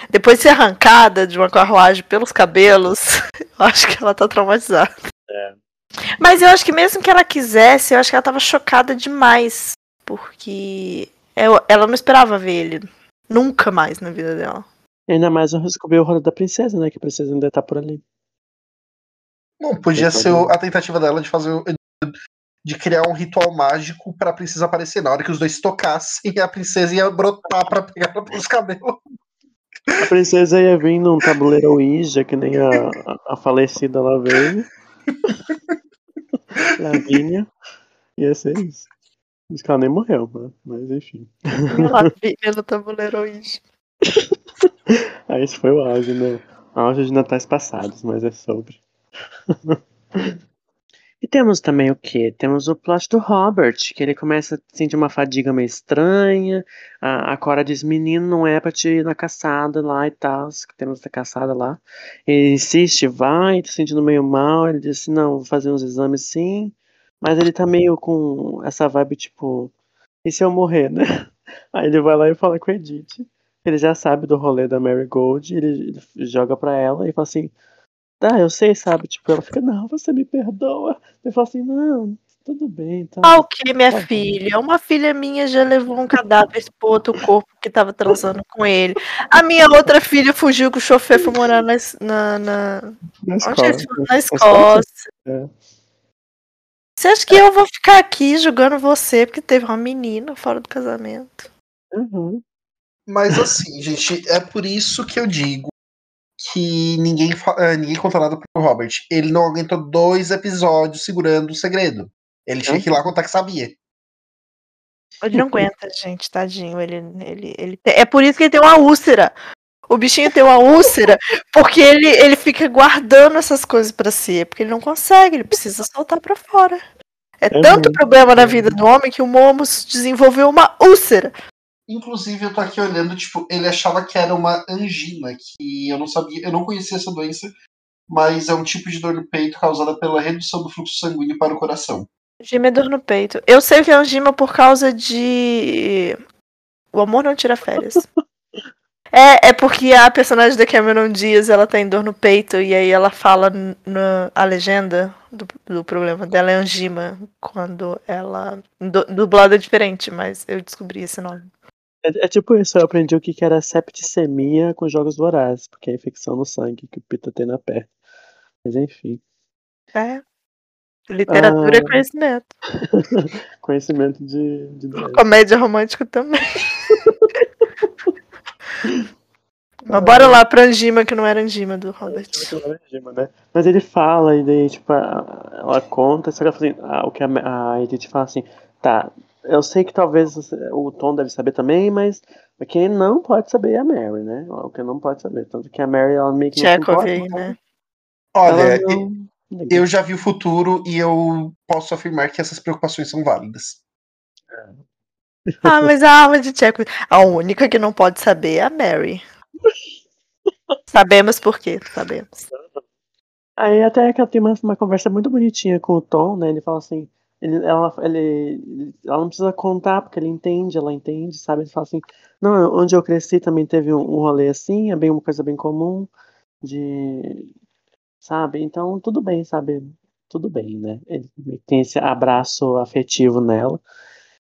Depois de ser arrancada de uma carruagem pelos cabelos, eu acho que ela tá traumatizada. É. Mas eu acho que mesmo que ela quisesse, eu acho que ela tava chocada demais. Porque ela não esperava ver ele. Nunca mais na vida dela. E ainda mais eu descobri o rolê da princesa, né? Que a princesa ainda tá por ali. Bom, podia ser a tentativa dela de fazer. o- de criar um ritual mágico pra princesa aparecer. Na hora que os dois se tocassem, a princesa ia brotar pra pegar ela pelos cabelos. A princesa ia vir num tabuleiro Ouija, que nem a, a, a falecida lá veio. Lavínia. Ia ser isso. Que ela nem morreu, né? mas enfim. Lavínia no tabuleiro hoje. Aí esse foi o auge, né? Auge de natais passados, mas é sobre. e temos também o que? Temos o plot do Robert, que ele começa a sentir uma fadiga meio estranha. A, a Cora diz: Menino, não é pra te ir na caçada lá e tal. Temos a caçada lá. Ele insiste, vai, tá sentindo meio mal. Ele diz: Não, vou fazer uns exames sim. Mas ele tá meio com essa vibe tipo: E se eu morrer, né? Aí ele vai lá e fala com a Edith. Ele já sabe do rolê da Mary Gold, ele, ele joga pra ela e fala assim: Tá, eu sei, sabe? Tipo, ela fica: Não, você me perdoa. Ele fala assim: Não, tudo bem, tá. Ah, o que, minha Tá filha? Uma filha minha já levou um cadáver pro outro corpo que tava transando com ele. A minha outra filha fugiu com o chofer foi morar na, na, na, Na onde escola. foram? na? Escócia. É. Você acha que eu vou ficar aqui julgando você porque teve uma menina fora do casamento? Uhum. Mas assim, gente, é por isso que eu digo que ninguém, eh, ninguém conta nada pro Robert. Ele não aguentou dois episódios segurando o segredo. Ele tinha que ir lá contar que sabia. Ele não aguenta, gente, tadinho. Ele, ele, ele É por isso que ele tem uma úlcera. O bichinho tem uma úlcera porque ele, ele fica guardando essas coisas pra si. É porque ele não consegue, ele precisa soltar pra fora. É É tanto problema na vida do homem que o Momus desenvolveu uma úlcera. Inclusive, eu tô aqui olhando, tipo, ele achava que era uma angina, que eu não sabia, eu não conhecia essa doença, mas é um tipo de dor no peito causada pela redução do fluxo sanguíneo para o coração. Gima é dor no peito. Eu sei que é gima por causa de. O amor não tira férias. É, é porque a personagem da Cameron Diaz ela tem dor no peito e aí ela fala na a legenda do, do problema dela é angima quando ela. Dublado é diferente, mas eu descobri esse nome. É, é tipo isso, eu aprendi o que era septicemia com jogos vorazes, porque é a infecção no sangue que o Pita tem na perna. Mas enfim. É. Literatura Ah. é conhecimento. Conhecimento de, de. Comédia romântica também. Mas bora lá pra Angima, que não era Angima do Robert. né? Mas ele fala, e daí, tipo, ela conta, só que ela fala assim, ah, o que a, a Edith fala assim, tá, eu sei que talvez o Tom deve saber também, mas quem não pode saber é a Mary, né? O que não pode saber. Tanto que a Mary, ela meio que não se Chekhov importa, aí, então né? Olha, e- não... eu já vi o futuro e eu posso afirmar que essas preocupações são válidas. Ah, mas a alma de Chekhov. A única que não pode saber é a Mary. Sabemos por quê, sabemos. Aí até que ela tem uma, uma conversa muito bonitinha com o Tom, né? Ele fala assim, ele, ela, ele, ela não precisa contar porque ele entende, ela entende, sabe? Ele fala assim, não, onde eu cresci também teve um, um rolê assim, é bem uma coisa bem comum, de, sabe? Então tudo bem, sabe? Tudo bem, né? Ele tem esse abraço afetivo nela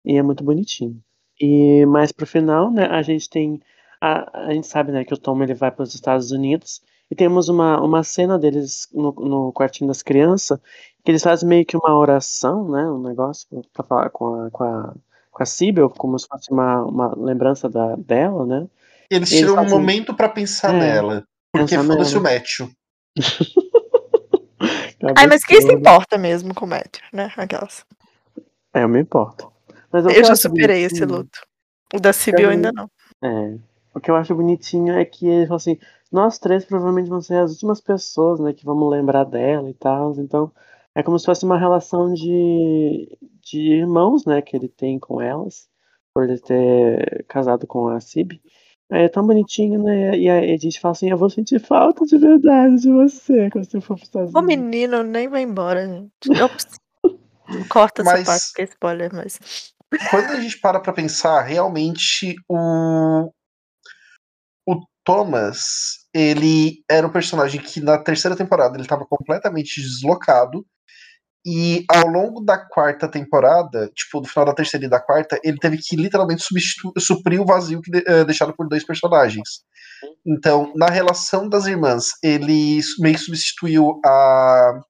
e é muito bonitinho. E mais pro final, né? A gente tem, a, a gente sabe, né, que o Tom ele vai para os Estados Unidos e temos uma, uma cena deles no, no quartinho das crianças, que eles fazem meio que uma oração, né? Um negócio pra falar com a, com a, com a Sibyl, como se fosse uma, uma lembrança da, dela, né? Eles Eles tiram um fazem- momento pra pensar É, nela. Porque foda-se o. Matthew. Ai, mas quem se importa mesmo com o Matthew, né? Aquelas. É, eu me importo. Mas Eu já superei esse luto. O da Sibyl ainda não. É. O que eu acho bonitinho é que ele fala assim, nós três provavelmente vamos ser as últimas pessoas, né, que vamos lembrar dela e tal. Então, é como se fosse uma relação de, de irmãos, né, que ele tem com elas, por ele ter casado com a Cib. Aí é tão bonitinho, né? E a Edith fala assim, eu vou sentir falta de verdade de você quando você for Estados O menino nem vai embora, gente. Ops. Corta essa Mas- parte que é spoiler, mas. Quando a gente para pra pensar, realmente o. O Thomas, ele era um personagem que na terceira temporada ele estava completamente deslocado. E ao longo da quarta temporada, tipo, no final da terceira e da quarta, ele teve que literalmente suprir o vazio que de- eh, deixado por dois personagens. Então, na relação das irmãs, ele meio que substituiu a,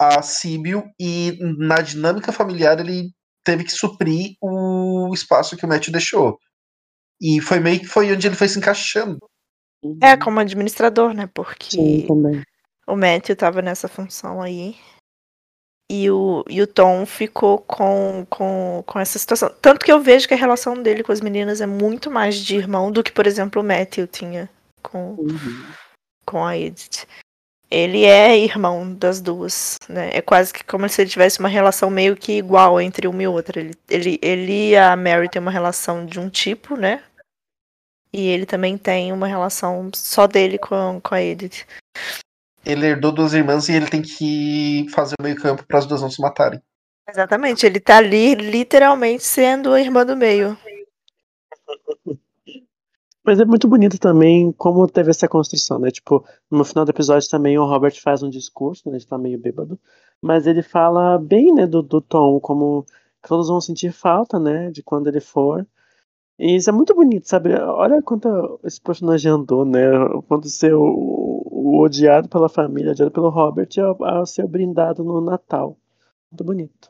a Síbio e na dinâmica familiar ele teve que suprir o espaço que o Matthew deixou. E foi meio que foi onde ele foi se encaixando. É, como administrador, né? Sim, Porque também. o Matthew tava nessa função aí. E o, e o Tom ficou com, com, com essa situação. Tanto que eu vejo que a relação dele com as meninas é muito mais de irmão do que, por exemplo, o Matthew tinha com, Uhum. com a Edith. Ele é irmão das duas, né? É quase que como se ele tivesse uma relação meio que igual entre uma e outra. Ele, ele, ele e a Mary têm uma relação de um tipo, né? E ele também tem uma relação só dele com, com a Edith. Ele herdou duas irmãs e ele tem que fazer o meio campo para as duas não se matarem. Exatamente, ele tá ali literalmente sendo a irmã do meio. Mas é muito bonito também como teve essa construção, né? Tipo, no final do episódio também o Robert faz um discurso, né? Ele tá meio bêbado. Mas ele fala bem, né, do, do Tom, como todos vão sentir falta, né? De quando ele for. E isso é muito bonito, sabe? Olha quanto esse personagem andou, né? Quando ser o, o odiado pela família, odiado pelo Robert, ao, ao ser brindado no Natal. Muito bonito.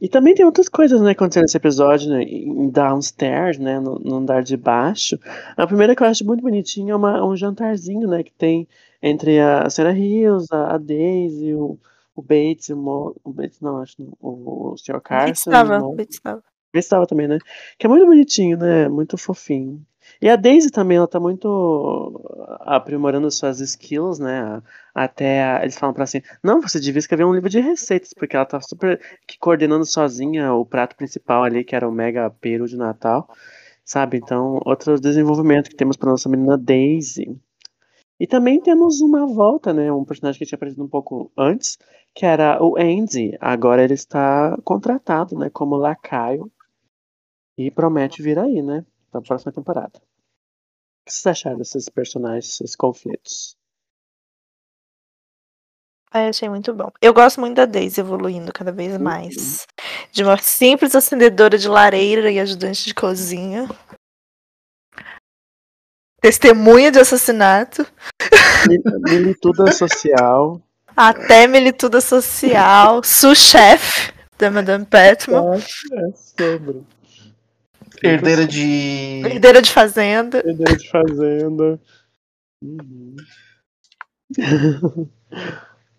E também tem outras coisas, né, acontecendo nesse episódio, né, em downstairs, né, no, no andar de baixo. A primeira que eu acho muito bonitinha é uma, um jantarzinho, né, que tem entre a Sarah Hills, a, a Daisy, o, o Bates, o, Mo, o Bates não, acho, o, o Sr. Bates Carson. o estava, Bates estava. Bates estava também, né, que é muito bonitinho, né, muito fofinho. E a Daisy também, ela tá muito aprimorando suas skills, né, até a- eles falam pra ela assim, não, você devia escrever um livro de receitas, porque ela tá super que coordenando sozinha o prato principal ali, que era o mega peru de Natal, sabe? Então, outro desenvolvimento que temos para nossa menina Daisy. E também temos uma volta, né? Um personagem que tinha aparecido um pouco antes, que era o Andy. Agora ele está contratado, né? Como lacaio. E promete vir aí, né? Na próxima temporada. O que vocês acharam desses personagens, esses conflitos? Ah, eu achei muito bom. Eu gosto muito da Daisy evoluindo cada vez mais. De uma simples acendedora de lareira e ajudante de cozinha. Testemunha de assassinato. Mi- Milituda social. Até milituda social. Sous-chefe da Madame Petman. É sobre. Herdeira de. Herdeira de fazenda. Herdeira de fazenda. Uhum.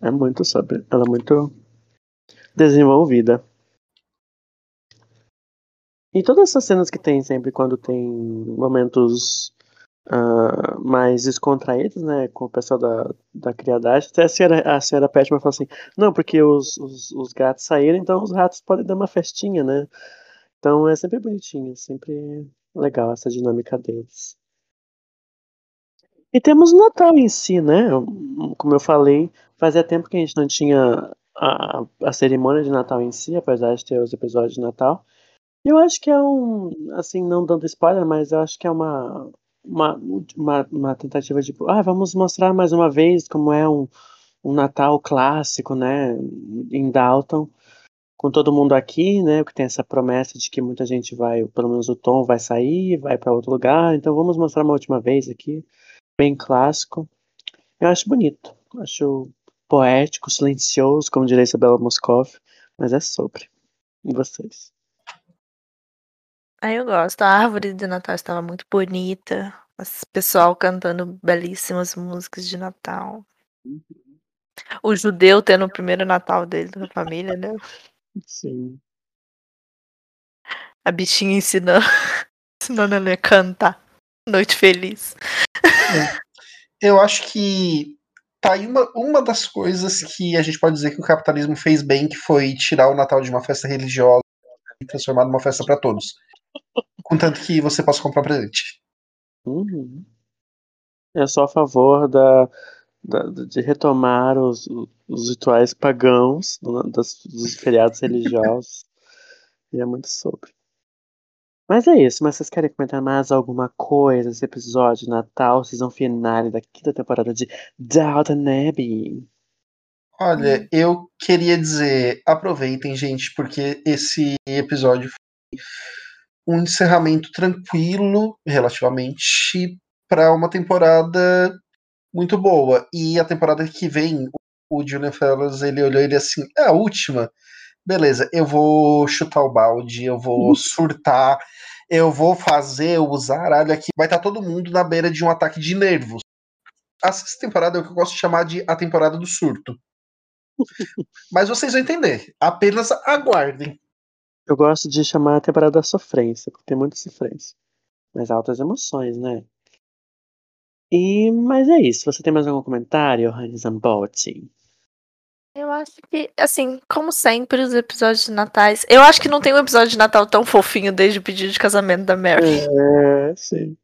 é muito sobre. Ela é muito desenvolvida. E todas essas cenas que tem sempre quando tem momentos ah, mais descontraídos, né? Com o pessoal da, da criadagem. Até a senhora, a senhora Petman falou assim: não, porque os, os, os gatos saíram, então os ratos podem dar uma festinha, né? Então é sempre bonitinho, sempre legal essa dinâmica deles. E temos o Natal em si, né? Como eu falei, fazia tempo que a gente não tinha a, a cerimônia de Natal em si, apesar de ter os episódios de Natal. Eu acho que é um, assim, não dando spoiler, mas eu acho que é uma, uma, uma, uma tentativa de, ah, vamos mostrar mais uma vez como é um, um Natal clássico, né, em Dalton, com todo mundo aqui, né, que tem essa promessa de que muita gente vai, pelo menos o Tom vai sair, vai para outro lugar, então vamos mostrar uma última vez aqui, bem clássico. Eu acho bonito, acho poético, silencioso, como diria Isabela Moscov, mas é sobre. E vocês? Aí eu gosto. A árvore de Natal estava muito bonita. O pessoal cantando belíssimas músicas de Natal. O judeu tendo o primeiro Natal dele da família, né? Sim. A bichinha ensinando, ensinando ele a cantar. Noite feliz. Eu acho que tá aí uma, uma das coisas que a gente pode dizer que o capitalismo fez bem, que foi tirar o Natal de uma festa religiosa e transformar numa festa para todos. Contanto que você possa comprar presente. Uhum. Eu sou a favor da, da- de retomar os, os rituais pagãos do- dos, dos feriados religiosos. E é muito sobre. Mas é isso, mas vocês querem comentar mais alguma coisa desse episódio de Natal, season finale da quinta temporada de Downton Abbey? Olha, eu queria dizer, aproveitem, gente, porque esse episódio foi um encerramento tranquilo, relativamente, para uma temporada muito boa. E a temporada que vem, o Julian Fellows, ele olhou ele assim, é a última? Beleza, eu vou chutar o balde, eu vou surtar, eu vou fazer, usar, olha aqui, vai estar todo mundo na beira de um ataque de nervos. A sexta temporada é o que eu gosto de chamar de a temporada do surto. Mas vocês vão entender, apenas aguardem. Eu gosto de chamar a temporada da sofrência, porque tem muita sofrência. Mas altas emoções, né? E, mas é isso. Você tem mais algum comentário, Hannes Zambotti? Eu acho que, assim, como sempre, os episódios de natais. Eu acho que não tem um episódio de Natal tão fofinho desde o pedido de casamento da Mary. É, sim.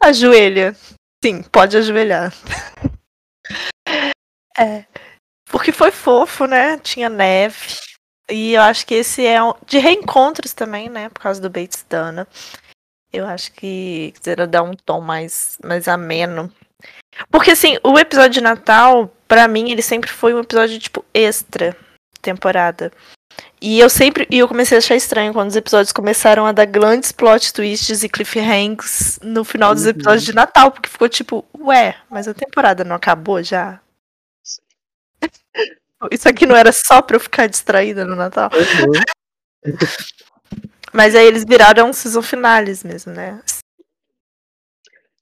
Ajoelha. Sim, pode ajoelhar. é. Porque foi fofo, né? Tinha neve. E eu acho que esse é um, de reencontros também, né? Por causa do Bates Dana. Eu acho que quiseram dar um tom mais, mais ameno. Porque, assim, o episódio de Natal, para mim, ele sempre foi um episódio, tipo, extra temporada. E eu sempre. E eu comecei a achar estranho quando os episódios começaram a dar grandes plot twists e cliffhangers no final dos episódios de Natal, porque ficou tipo, ué, mas a temporada não acabou já? Isso aqui não era só pra eu ficar distraída no Natal. Uhum. Mas aí eles viraram season finales mesmo, né?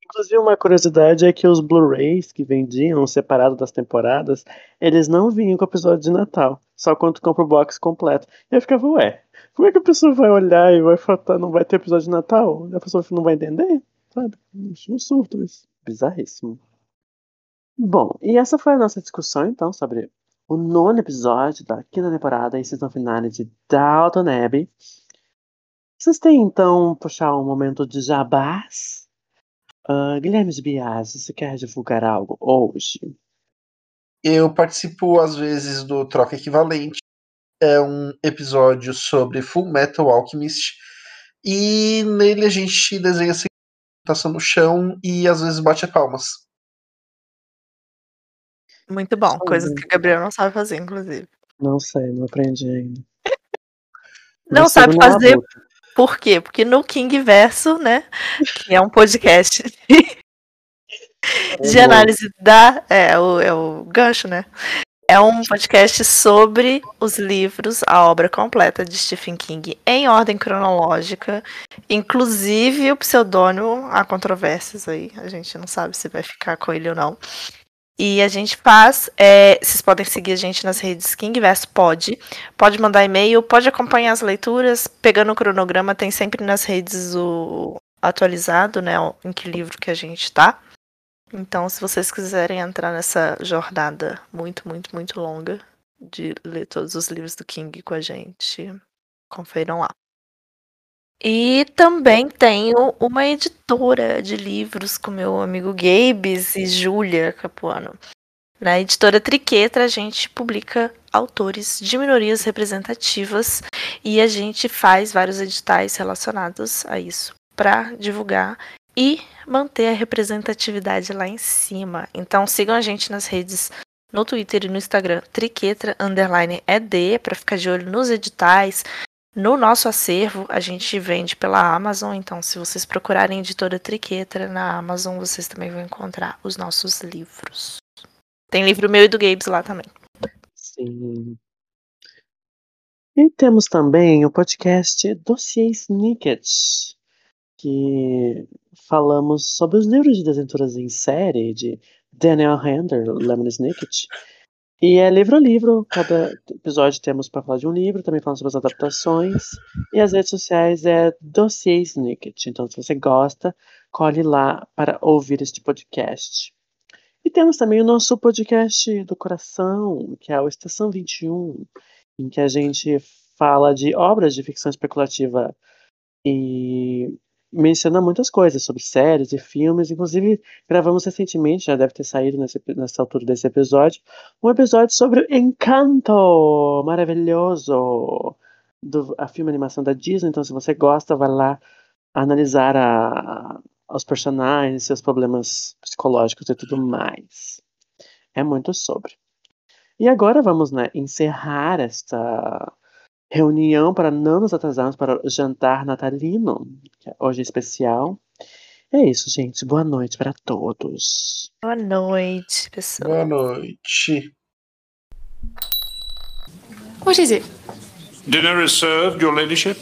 Inclusive, uma curiosidade é que os Blu-rays que vendiam separado das temporadas, eles não vinham com o episódio de Natal, só quando compra o box completo. E eu ficava, ué, como é que a pessoa vai olhar e vai faltar, não vai ter episódio de Natal? A pessoa não vai entender? Sabe? Não surto isso. Bizarríssimo. Bom, e essa foi a nossa discussão, então, sobre o nono episódio da quinta temporada e season finale de Dalton Abbey. Vocês têm, então, puxar um momento de jabás? Uh, Guilherme de Bias, você quer divulgar algo hoje? Eu participo, às vezes, do Troca Equivalente. É um episódio sobre Full Metal Alchemist. E nele a gente desenha a segmentação no chão e às vezes bate palmas. Muito bom. Coisas que o Gabriel não sabe fazer, inclusive. Não sei, não aprendi ainda. Não Mas sabe não fazer. Por quê? Porque no King Verso, né, que é um podcast de análise da. É o, é o gancho, né? É um podcast sobre os livros, a obra completa de Stephen King em ordem cronológica, inclusive o pseudônimo, há controvérsias aí, a gente não sabe se vai ficar com ele ou não. E a gente faz. é, vocês podem seguir a gente nas redes Kingverso Pod. Pode mandar e-mail, pode acompanhar as leituras. Pegando o cronograma, tem sempre nas redes o atualizado, né? Em que livro que a gente tá. Então, se vocês quiserem entrar nessa jornada muito, muito, muito longa de ler todos os livros do King com a gente, confiram lá. E também tenho uma editora de livros com meu amigo Gabes e Júlia Capuano. Na editora Triquetra, a gente publica autores de minorias representativas e a gente faz vários editais relacionados a isso para divulgar e manter a representatividade lá em cima. Então sigam a gente nas redes no Twitter e no Instagram, Triquetra underline ED, para ficar de olho nos editais, no nosso acervo, a gente vende pela Amazon, então se vocês procurarem editora Triquetra na Amazon, vocês também vão encontrar os nossos livros. Tem livro meu e do Gabes lá também. Sim. E temos também o podcast Dossiê Snicket, que falamos sobre os livros de desventuras em série de Daniel Hander, Lemon Snicket. E é livro a livro, cada episódio temos para falar de um livro, também falamos sobre as adaptações. E as redes sociais é Dossiê Snicket. Então, se você gosta, colhe lá para ouvir este podcast. E temos também o nosso podcast do coração, que é o Estação 21, em que a gente fala de obras de ficção especulativa e menciona muitas coisas sobre séries e filmes. Inclusive, gravamos recentemente, já deve ter saído nesse, nessa altura desse episódio, um episódio sobre o Encanto maravilhoso do a filme animação da Disney. Então, se você gosta, vai lá analisar a, os personagens, seus problemas psicológicos e tudo mais. É muito sobre. E agora vamos né, encerrar esta reunião para não nos atrasarmos para o jantar natalino, que hoje é especial. É isso, gente. Boa noite para todos. Boa noite, pessoal. Boa noite. What is it? Dinner is served, your ladyship.